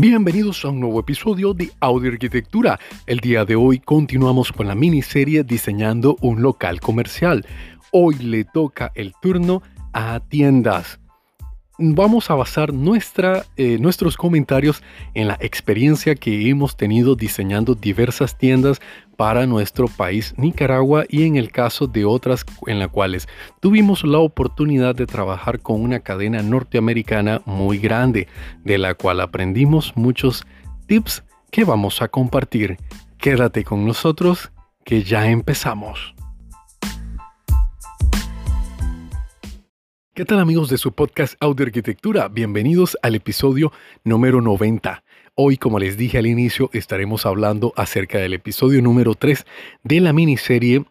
Bienvenidos a un nuevo episodio de Audio Arquitectura. El día de hoy continuamos con la miniserie Diseñando un local comercial. Hoy le toca el turno a tiendas vamos a basar nuestra, eh, nuestros comentarios en la experiencia que hemos tenido diseñando diversas tiendas para nuestro país Nicaragua y en el caso de otras en las cuales tuvimos la oportunidad de trabajar con una cadena norteamericana muy grande, de la cual aprendimos muchos tips que vamos a compartir. Quédate con nosotros que ya empezamos. ¿Qué tal amigos de su podcast Audio Arquitectura? Bienvenidos al episodio número 90. Hoy, como les dije al inicio, estaremos hablando acerca del episodio número 3 de la miniserie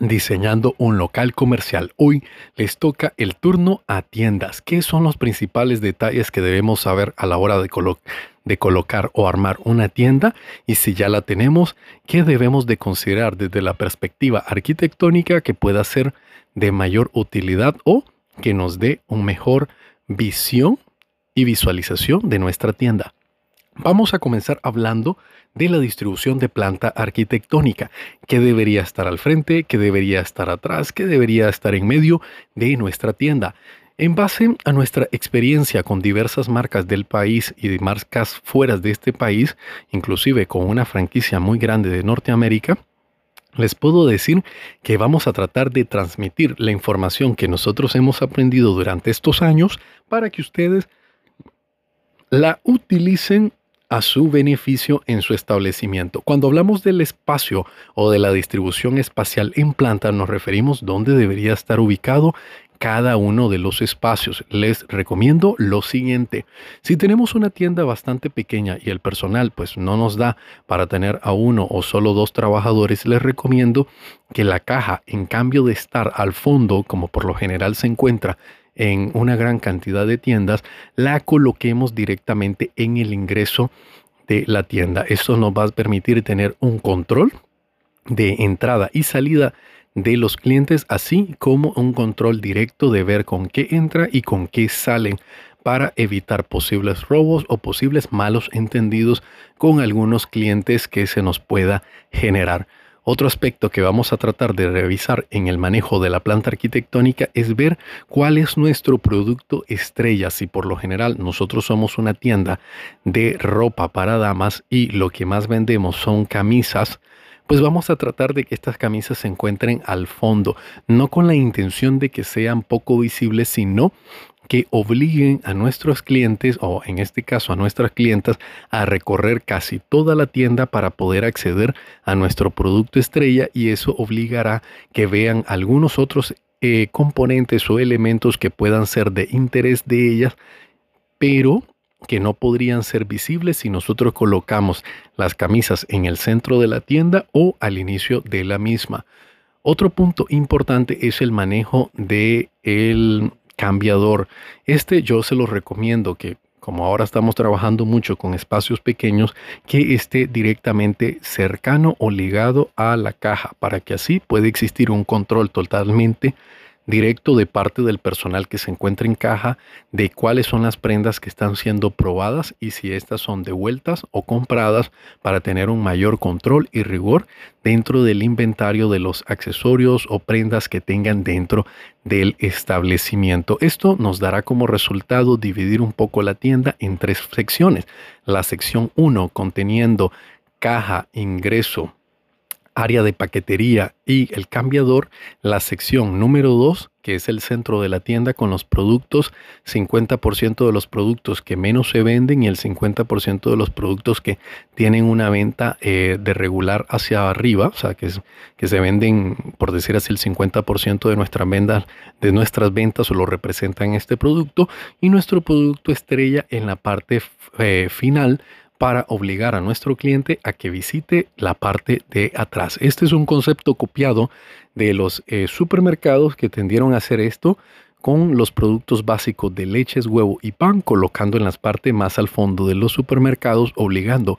Diseñando un local comercial. Hoy les toca el turno a tiendas. ¿Qué son los principales detalles que debemos saber a la hora de, de colocar o armar una tienda? Y si ya la tenemos, ¿qué debemos de considerar desde la perspectiva arquitectónica que pueda ser de mayor utilidad o que nos dé una mejor visión y visualización de nuestra tienda. Vamos a comenzar hablando de la distribución de planta arquitectónica, que debería estar al frente, que debería estar atrás, que debería estar en medio de nuestra tienda. En base a nuestra experiencia con diversas marcas del país y de marcas fuera de este país, inclusive con una franquicia muy grande de Norteamérica, les puedo decir que vamos a tratar de transmitir la información que nosotros hemos aprendido durante estos años para que ustedes la utilicen a su beneficio en su establecimiento. Cuando hablamos del espacio o de la distribución espacial en planta, nos referimos dónde debería estar ubicado cada uno de los espacios. Les recomiendo lo siguiente. Si tenemos una tienda bastante pequeña y el personal pues no nos da para tener a uno o solo dos trabajadores, les recomiendo que la caja, en cambio de estar al fondo, como por lo general se encuentra en una gran cantidad de tiendas, la coloquemos directamente en el ingreso de la tienda. Esto nos va a permitir tener un control de entrada y salida de los clientes, así como un control directo de ver con qué entra y con qué salen para evitar posibles robos o posibles malos entendidos con algunos clientes que se nos pueda generar. Otro aspecto que vamos a tratar de revisar en el manejo de la planta arquitectónica es ver cuál es nuestro producto estrella. Si por lo general nosotros somos una tienda de ropa para damas y lo que más vendemos son camisas, pues vamos a tratar de que estas camisas se encuentren al fondo, no con la intención de que sean poco visibles, sino que obliguen a nuestros clientes, o en este caso a nuestras clientas, a recorrer casi toda la tienda para poder acceder a nuestro producto estrella y eso obligará que vean algunos otros eh, componentes o elementos que puedan ser de interés de ellas, pero que no podrían ser visibles si nosotros colocamos las camisas en el centro de la tienda o al inicio de la misma. Otro punto importante es el manejo de el cambiador. Este yo se lo recomiendo que como ahora estamos trabajando mucho con espacios pequeños, que esté directamente cercano o ligado a la caja para que así pueda existir un control totalmente directo de parte del personal que se encuentra en caja de cuáles son las prendas que están siendo probadas y si estas son devueltas o compradas para tener un mayor control y rigor dentro del inventario de los accesorios o prendas que tengan dentro del establecimiento. Esto nos dará como resultado dividir un poco la tienda en tres secciones. La sección 1 conteniendo caja, ingreso, área de paquetería y el cambiador, la sección número 2, que es el centro de la tienda con los productos, 50% de los productos que menos se venden y el 50% de los productos que tienen una venta eh, de regular hacia arriba, o sea, que, se venden, por decir así, el 50% de nuestras ventas, de nuestras ventas o lo representan este producto, y nuestro producto estrella en la parte eh, final para obligar a nuestro cliente a que visite la parte de atrás. Este es un concepto copiado de los eh, supermercados que tendieron a hacer esto con los productos básicos de leches, huevo y pan, colocando en las partes más al fondo de los supermercados, obligando a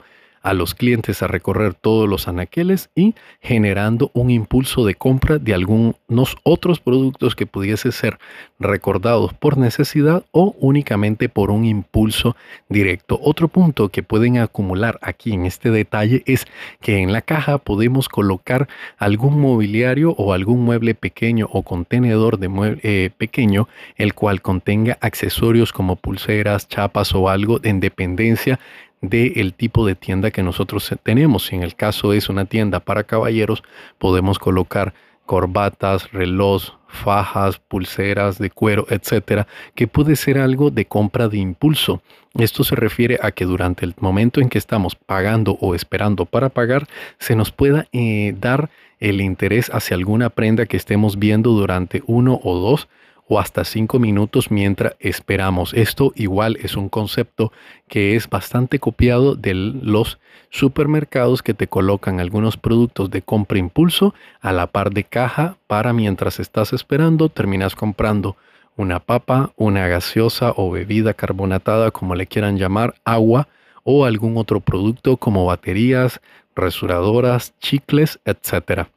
los clientes a recorrer todos los anaqueles y generando un impulso de compra de algunos otros productos que pudiese ser recordados por necesidad o únicamente por un impulso directo. Otro punto que pueden acumular aquí en este detalle es que en la caja podemos colocar algún mobiliario o algún mueble pequeño o contenedor de mueble eh, pequeño, el cual contenga accesorios como pulseras, chapas o algo en dependencia del tipo de tienda que nosotros tenemos. Si en el caso es una tienda para caballeros, podemos colocar corbatas, reloj, fajas, pulseras de cuero, etcétera, que puede ser algo de compra de impulso. Esto se refiere a que durante el momento en que estamos pagando o esperando para pagar, se nos pueda eh, dar el interés hacia alguna prenda que estemos viendo durante uno o dos o hasta cinco minutos mientras esperamos. Esto igual es un concepto que es bastante copiado de los supermercados que te colocan algunos productos de compra impulso a la par de caja para mientras estás esperando terminas comprando una papa, una gaseosa o bebida carbonatada como le quieran llamar, agua o algún otro producto como baterías, resuradoras, chicles, etcétera.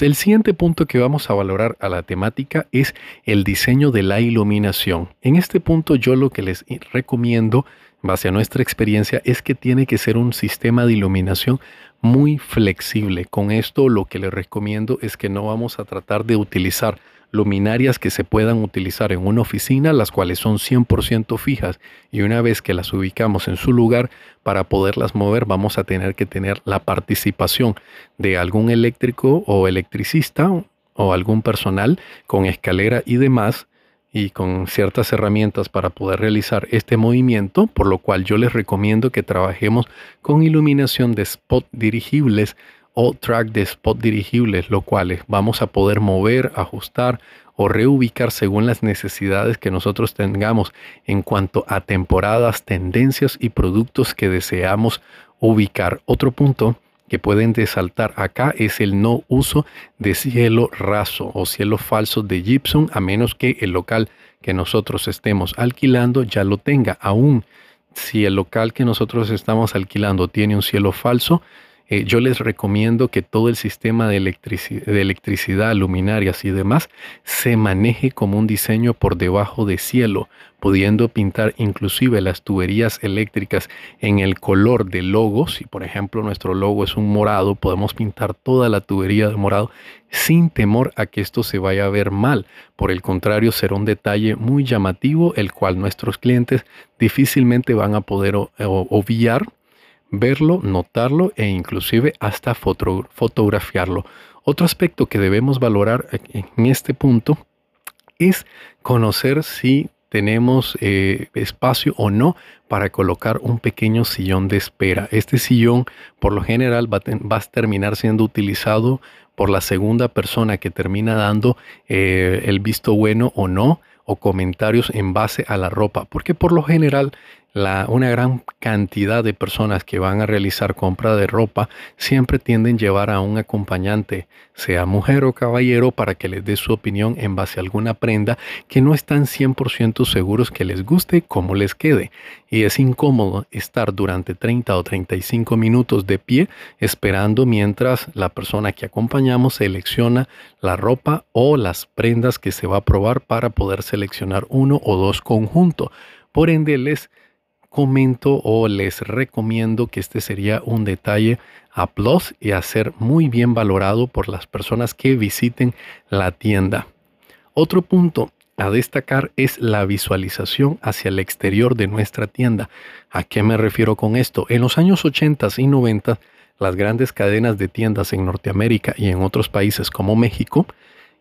El siguiente punto que vamos a valorar a la temática es el diseño de la iluminación. En este punto yo lo que les recomiendo, base a nuestra experiencia, es que tiene que ser un sistema de iluminación muy flexible. Con esto lo que les recomiendo es que no vamos a tratar de utilizar luminarias que se puedan utilizar en una oficina, las cuales son 100% fijas y una vez que las ubicamos en su lugar, para poderlas mover vamos a tener que tener la participación de algún eléctrico o electricista o algún personal con escalera y demás y con ciertas herramientas para poder realizar este movimiento, por lo cual yo les recomiendo que trabajemos con iluminación de spot dirigibles o track de spot dirigibles, lo cuales vamos a poder mover, ajustar o reubicar según las necesidades que nosotros tengamos en cuanto a temporadas, tendencias y productos que deseamos ubicar. Otro punto que pueden desaltar acá es el no uso de cielo raso o cielo falso de gypsum a menos que el local que nosotros estemos alquilando ya lo tenga. Aún si el local que nosotros estamos alquilando tiene un cielo falso, eh, yo les recomiendo que todo el sistema de, electricidad, luminarias y demás se maneje como un diseño por debajo de cielo, pudiendo pintar inclusive las tuberías eléctricas en el color del logo. Si por ejemplo nuestro logo es un morado, podemos pintar toda la tubería de morado sin temor a que esto se vaya a ver mal. Por el contrario, será un detalle muy llamativo, el cual nuestros clientes difícilmente van a poder obviar verlo, notarlo e inclusive hasta fotografiarlo. Otro aspecto que debemos valorar en este punto es conocer si tenemos eh, espacio o no para colocar un pequeño sillón de espera. Este sillón por lo general va, a terminar siendo utilizado por la segunda persona que termina dando eh, el visto bueno o no o comentarios en base a la ropa, porque por lo general una gran cantidad de personas que van a realizar compra de ropa siempre tienden a llevar a un acompañante, sea mujer o caballero, para que les dé su opinión en base a alguna prenda que no están 100% seguros que les guste como les quede. Y es incómodo estar durante 30 o 35 minutos de pie esperando mientras la persona que acompañamos selecciona la ropa o las prendas que se va a probar para poder seleccionar uno o dos conjuntos. Por ende, les comento o les recomiendo que este sería un detalle a plus y a ser muy bien valorado por las personas que visiten la tienda. Otro punto a destacar es la visualización hacia el exterior de nuestra tienda. ¿A qué me refiero con esto? En los años 80 y 90, las grandes cadenas de tiendas en Norteamérica y en otros países como México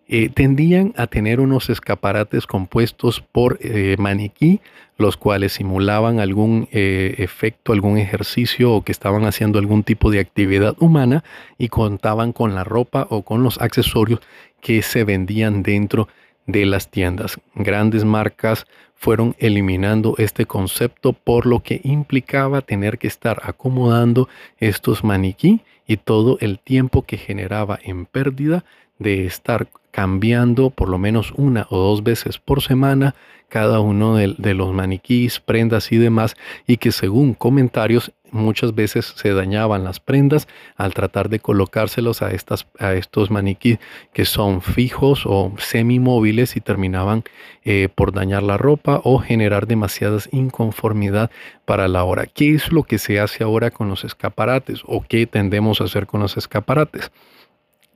eh, tendían a tener unos escaparates compuestos por eh, maniquí, los cuales simulaban algún eh, efecto, algún ejercicio o que estaban haciendo algún tipo de actividad humana y contaban con la ropa o con los accesorios que se vendían dentro de las tiendas. Grandes marcas fueron eliminando este concepto por lo que implicaba tener que estar acomodando estos maniquí y todo el tiempo que generaba en pérdida de estar cambiando por lo menos una o dos veces por semana cada uno de, los maniquís, prendas y demás, y que según comentarios muchas veces se dañaban las prendas al tratar de colocárselos a, estas, a estos maniquí que son fijos o semimóviles y terminaban eh, por dañar la ropa o generar demasiadas inconformidad para la hora. ¿Qué es lo que se hace ahora con los escaparates o qué tendemos a hacer con los escaparates?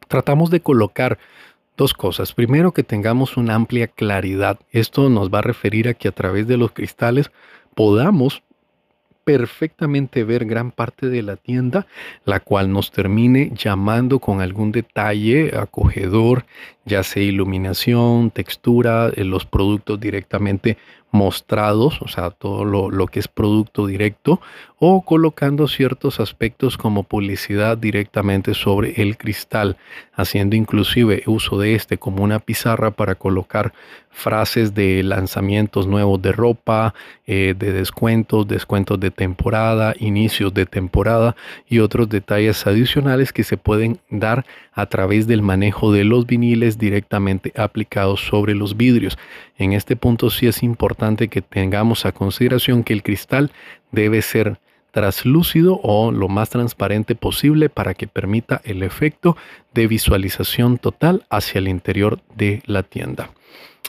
Tratamos de colocar Dos cosas. Primero, que tengamos una amplia claridad. Esto nos va a referir a que a través de los cristales podamos perfectamente ver gran parte de la tienda, la cual nos termine llamando con algún detalle acogedor, ya sea iluminación, textura, eh, los productos directamente mostrados, o sea, todo lo, que es producto directo, o colocando ciertos aspectos como publicidad directamente sobre el cristal, haciendo inclusive uso de este como una pizarra para colocar frases de lanzamientos nuevos de ropa, eh, de descuentos, descuentos de temporada, inicios de temporada y otros detalles adicionales que se pueden dar a través del manejo de los viniles directamente aplicados sobre los vidrios. En este punto sí es importante que tengamos a consideración que el cristal debe ser traslúcido o lo más transparente posible para que permita el efecto de visualización total hacia el interior de la tienda.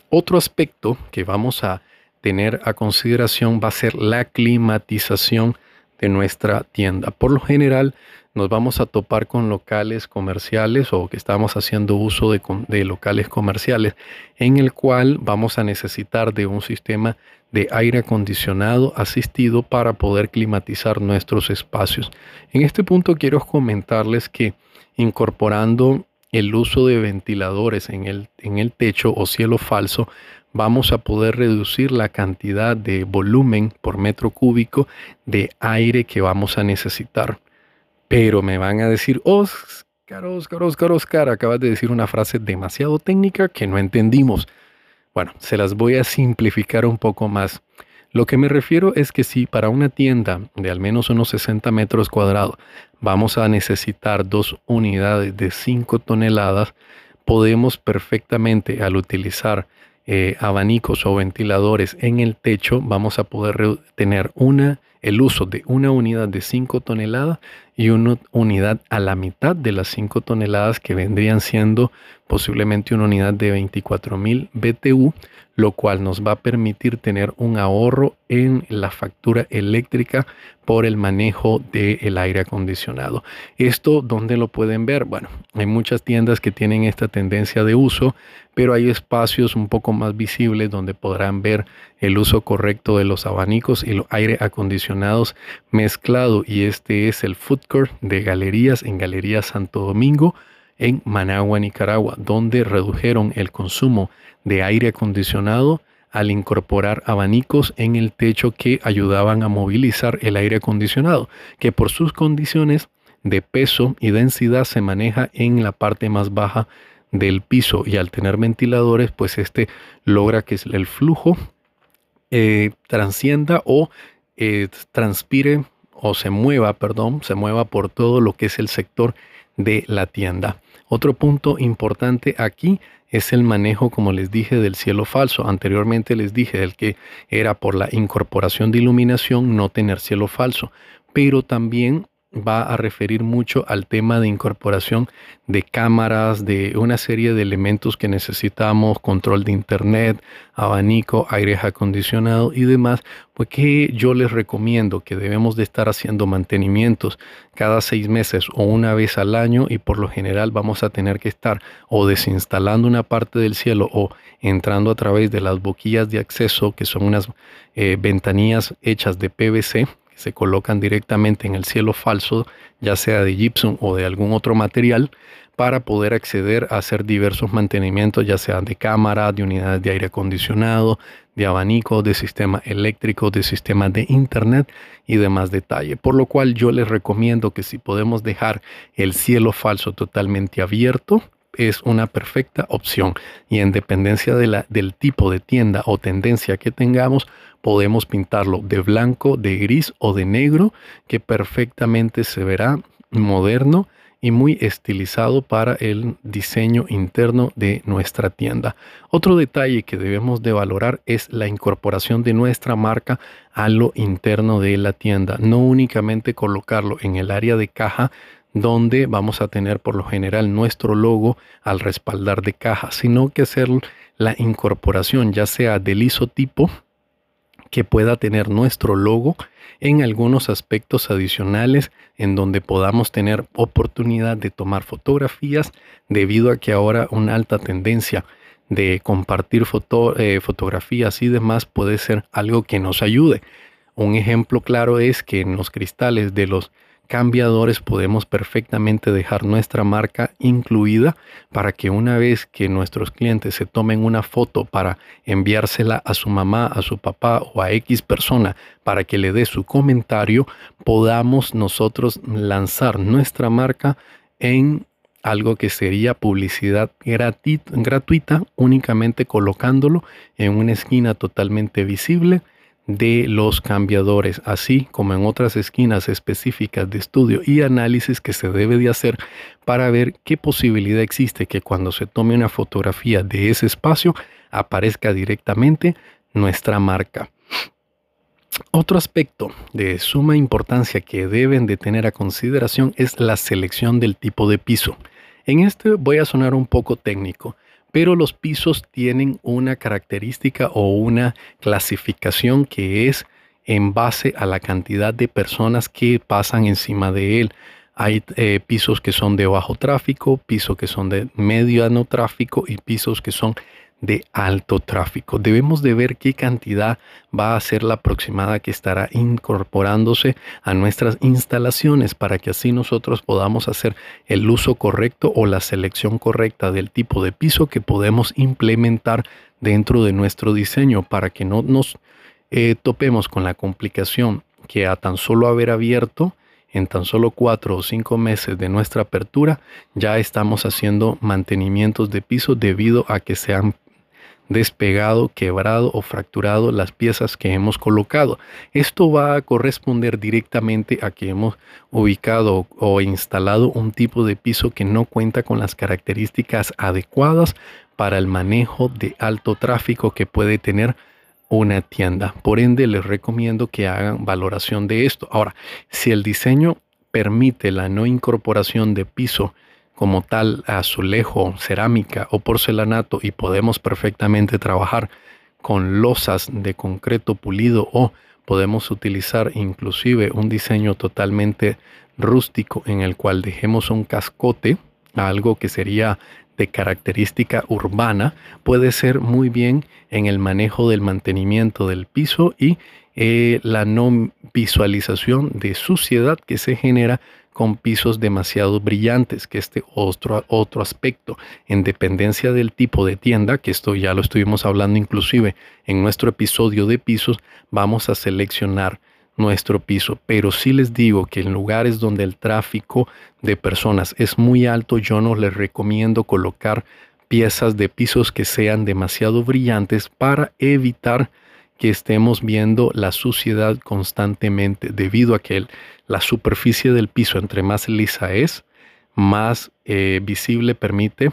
Otro aspecto que vamos a tener a consideración va a ser la climatización de nuestra tienda. Por lo general, nos vamos a topar con locales comerciales o que estamos haciendo uso de, locales comerciales en el cual vamos a necesitar de un sistema de aire acondicionado asistido para poder climatizar nuestros espacios. En este punto quiero comentarles que incorporando el uso de ventiladores en el, en el techo o cielo falso, vamos a poder reducir la cantidad de volumen por metro cúbico de aire que vamos a necesitar. Pero me van a decir, Oscar, Oscar, Oscar, Oscar, acabas de decir una frase demasiado técnica que no entendimos. Bueno, se las voy a simplificar un poco más. Lo que me refiero es que si para una tienda de al menos unos 60 metros cuadrados vamos a necesitar dos unidades de 5 toneladas, podemos perfectamente al utilizar eh, abanicos o ventiladores en el techo, vamos a poder tener una el uso de una unidad de 5 toneladas y una unidad a la mitad de las 5 toneladas que vendrían siendo posiblemente una unidad de 24.000 BTU, lo cual nos va a permitir tener un ahorro en la factura eléctrica por el manejo del aire acondicionado. ¿Esto dónde lo pueden ver? Bueno, hay muchas tiendas que tienen esta tendencia de uso, pero hay espacios un poco más visibles donde podrán ver el uso correcto de los abanicos y los aire acondicionados mezclado y este es el food de galerías en Galería Santo Domingo en Managua, Nicaragua, donde redujeron el consumo de aire acondicionado al incorporar abanicos en el techo que ayudaban a movilizar el aire acondicionado, que por sus condiciones de peso y densidad se maneja en la parte más baja del piso y al tener ventiladores pues este logra que el flujo eh, transcienda o eh, transpire o se mueva, perdón, se mueva por todo lo que es el sector de la tienda. Otro punto importante aquí es el manejo, como les dije, del cielo falso. Anteriormente les dije del que era por la incorporación de iluminación no tener cielo falso, pero también va a referir mucho al tema de incorporación de cámaras, de una serie de elementos que necesitamos, control de internet, abanico, aire acondicionado y demás, pues que yo les recomiendo que debemos de estar haciendo mantenimientos cada seis meses o una vez al año y por lo general vamos a tener que estar o desinstalando una parte del cielo o entrando a través de las boquillas de acceso que son unas eh, ventanillas hechas de PVC se colocan directamente en el cielo falso, ya sea de gypsum o de algún otro material, para poder acceder a hacer diversos mantenimientos, ya sean de cámara, de unidades de aire acondicionado, de abanico, de sistema eléctrico, de sistema de internet y demás detalle. Por lo cual yo les recomiendo que si podemos dejar el cielo falso totalmente abierto, es una perfecta opción y en dependencia de la, del tipo de tienda o tendencia que tengamos, podemos pintarlo de blanco, de gris o de negro, que perfectamente se verá moderno y muy estilizado para el diseño interno de nuestra tienda. Otro detalle que debemos de valorar es la incorporación de nuestra marca a lo interno de la tienda, no únicamente colocarlo en el área de caja donde vamos a tener por lo general nuestro logo al respaldar de caja, sino que hacer la incorporación ya sea del isotipo que pueda tener nuestro logo en algunos aspectos adicionales en donde podamos tener oportunidad de tomar fotografías debido a que ahora una alta tendencia de compartir eh, fotografías y demás puede ser algo que nos ayude. Un ejemplo claro es que en los cristales de los cambiadores podemos perfectamente dejar nuestra marca incluida para que una vez que nuestros clientes se tomen una foto para enviársela a su mamá, a su papá o a X persona para que le dé su comentario, podamos nosotros lanzar nuestra marca en algo que sería publicidad gratuita únicamente colocándolo en una esquina totalmente visible de los cambiadores, así como en otras esquinas específicas de estudio y análisis que se debe de hacer para ver qué posibilidad existe que cuando se tome una fotografía de ese espacio aparezca directamente nuestra marca. Otro aspecto de suma importancia que deben de tener a consideración es la selección del tipo de piso. En este voy a sonar un poco técnico, pero los pisos tienen una característica o una clasificación que es en base a la cantidad de personas que pasan encima de él. Hay eh, pisos que son de bajo tráfico, pisos que son de mediano tráfico y pisos que son de alto tráfico. Debemos de ver qué cantidad va a ser la aproximada que estará incorporándose a nuestras instalaciones para que así nosotros podamos hacer el uso correcto o la selección correcta del tipo de piso que podemos implementar dentro de nuestro diseño para que no nos eh, topemos con la complicación que a tan solo haber abierto en tan solo cuatro o cinco meses de nuestra apertura ya estamos haciendo mantenimientos de piso debido a que se han despegado, quebrado o fracturado las piezas que hemos colocado. Esto va a corresponder directamente a que hemos ubicado o instalado un tipo de piso que no cuenta con las características adecuadas para el manejo de alto tráfico que puede tener una tienda. Por ende, les recomiendo que hagan valoración de esto. Ahora, si el diseño permite la no incorporación de piso como tal azulejo, cerámica o porcelanato y podemos perfectamente trabajar con losas de concreto pulido o podemos utilizar inclusive un diseño totalmente rústico en el cual dejemos un cascote, algo que sería de característica urbana, puede ser muy bien en el manejo del mantenimiento del piso y eh, la no visualización de suciedad que se genera con pisos demasiado brillantes, que este otro, otro aspecto, en dependencia del tipo de tienda, que esto ya lo estuvimos hablando inclusive en nuestro episodio de pisos, vamos a seleccionar nuestro piso. Pero si les digo que en lugares donde el tráfico de personas es muy alto, yo no les recomiendo colocar piezas de pisos que sean demasiado brillantes para evitar que estemos viendo la suciedad constantemente debido a que la superficie del piso entre más lisa es, más eh, visible permite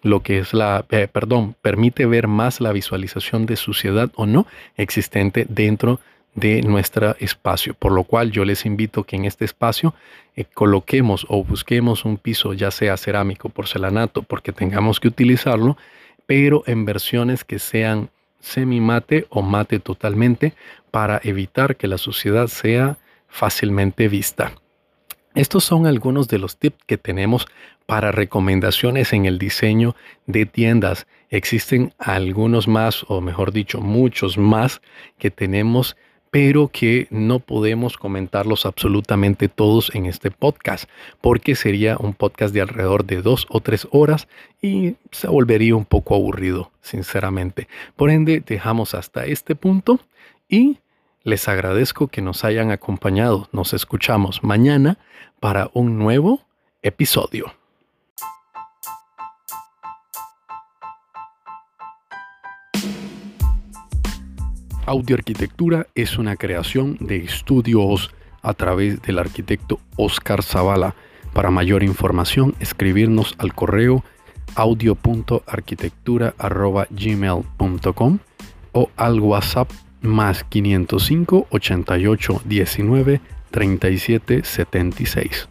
lo que es la, eh, perdón, permite ver más la visualización de suciedad o no existente dentro de nuestro espacio, por lo cual yo les invito que en este espacio eh, coloquemos o busquemos un piso, ya sea cerámico, porcelanato, porque tengamos que utilizarlo, pero en versiones que sean semi-mate o mate totalmente para evitar que la suciedad sea fácilmente vista. Estos son algunos de los tips que tenemos para recomendaciones en el diseño de tiendas. Existen algunos más, o mejor dicho, muchos más que tenemos pero que no podemos comentarlos absolutamente todos en este podcast, porque sería un podcast de alrededor de dos o tres horas y se volvería un poco aburrido, sinceramente. Por ende, dejamos hasta este punto y les agradezco que nos hayan acompañado. Nos escuchamos mañana para un nuevo episodio. Audioarquitectura es una creación de estudios a través del arquitecto Oscar Zavala Para mayor información, escribirnos al correo audio.arquitectura.gmail.com o al WhatsApp más 505 88 19 37 76.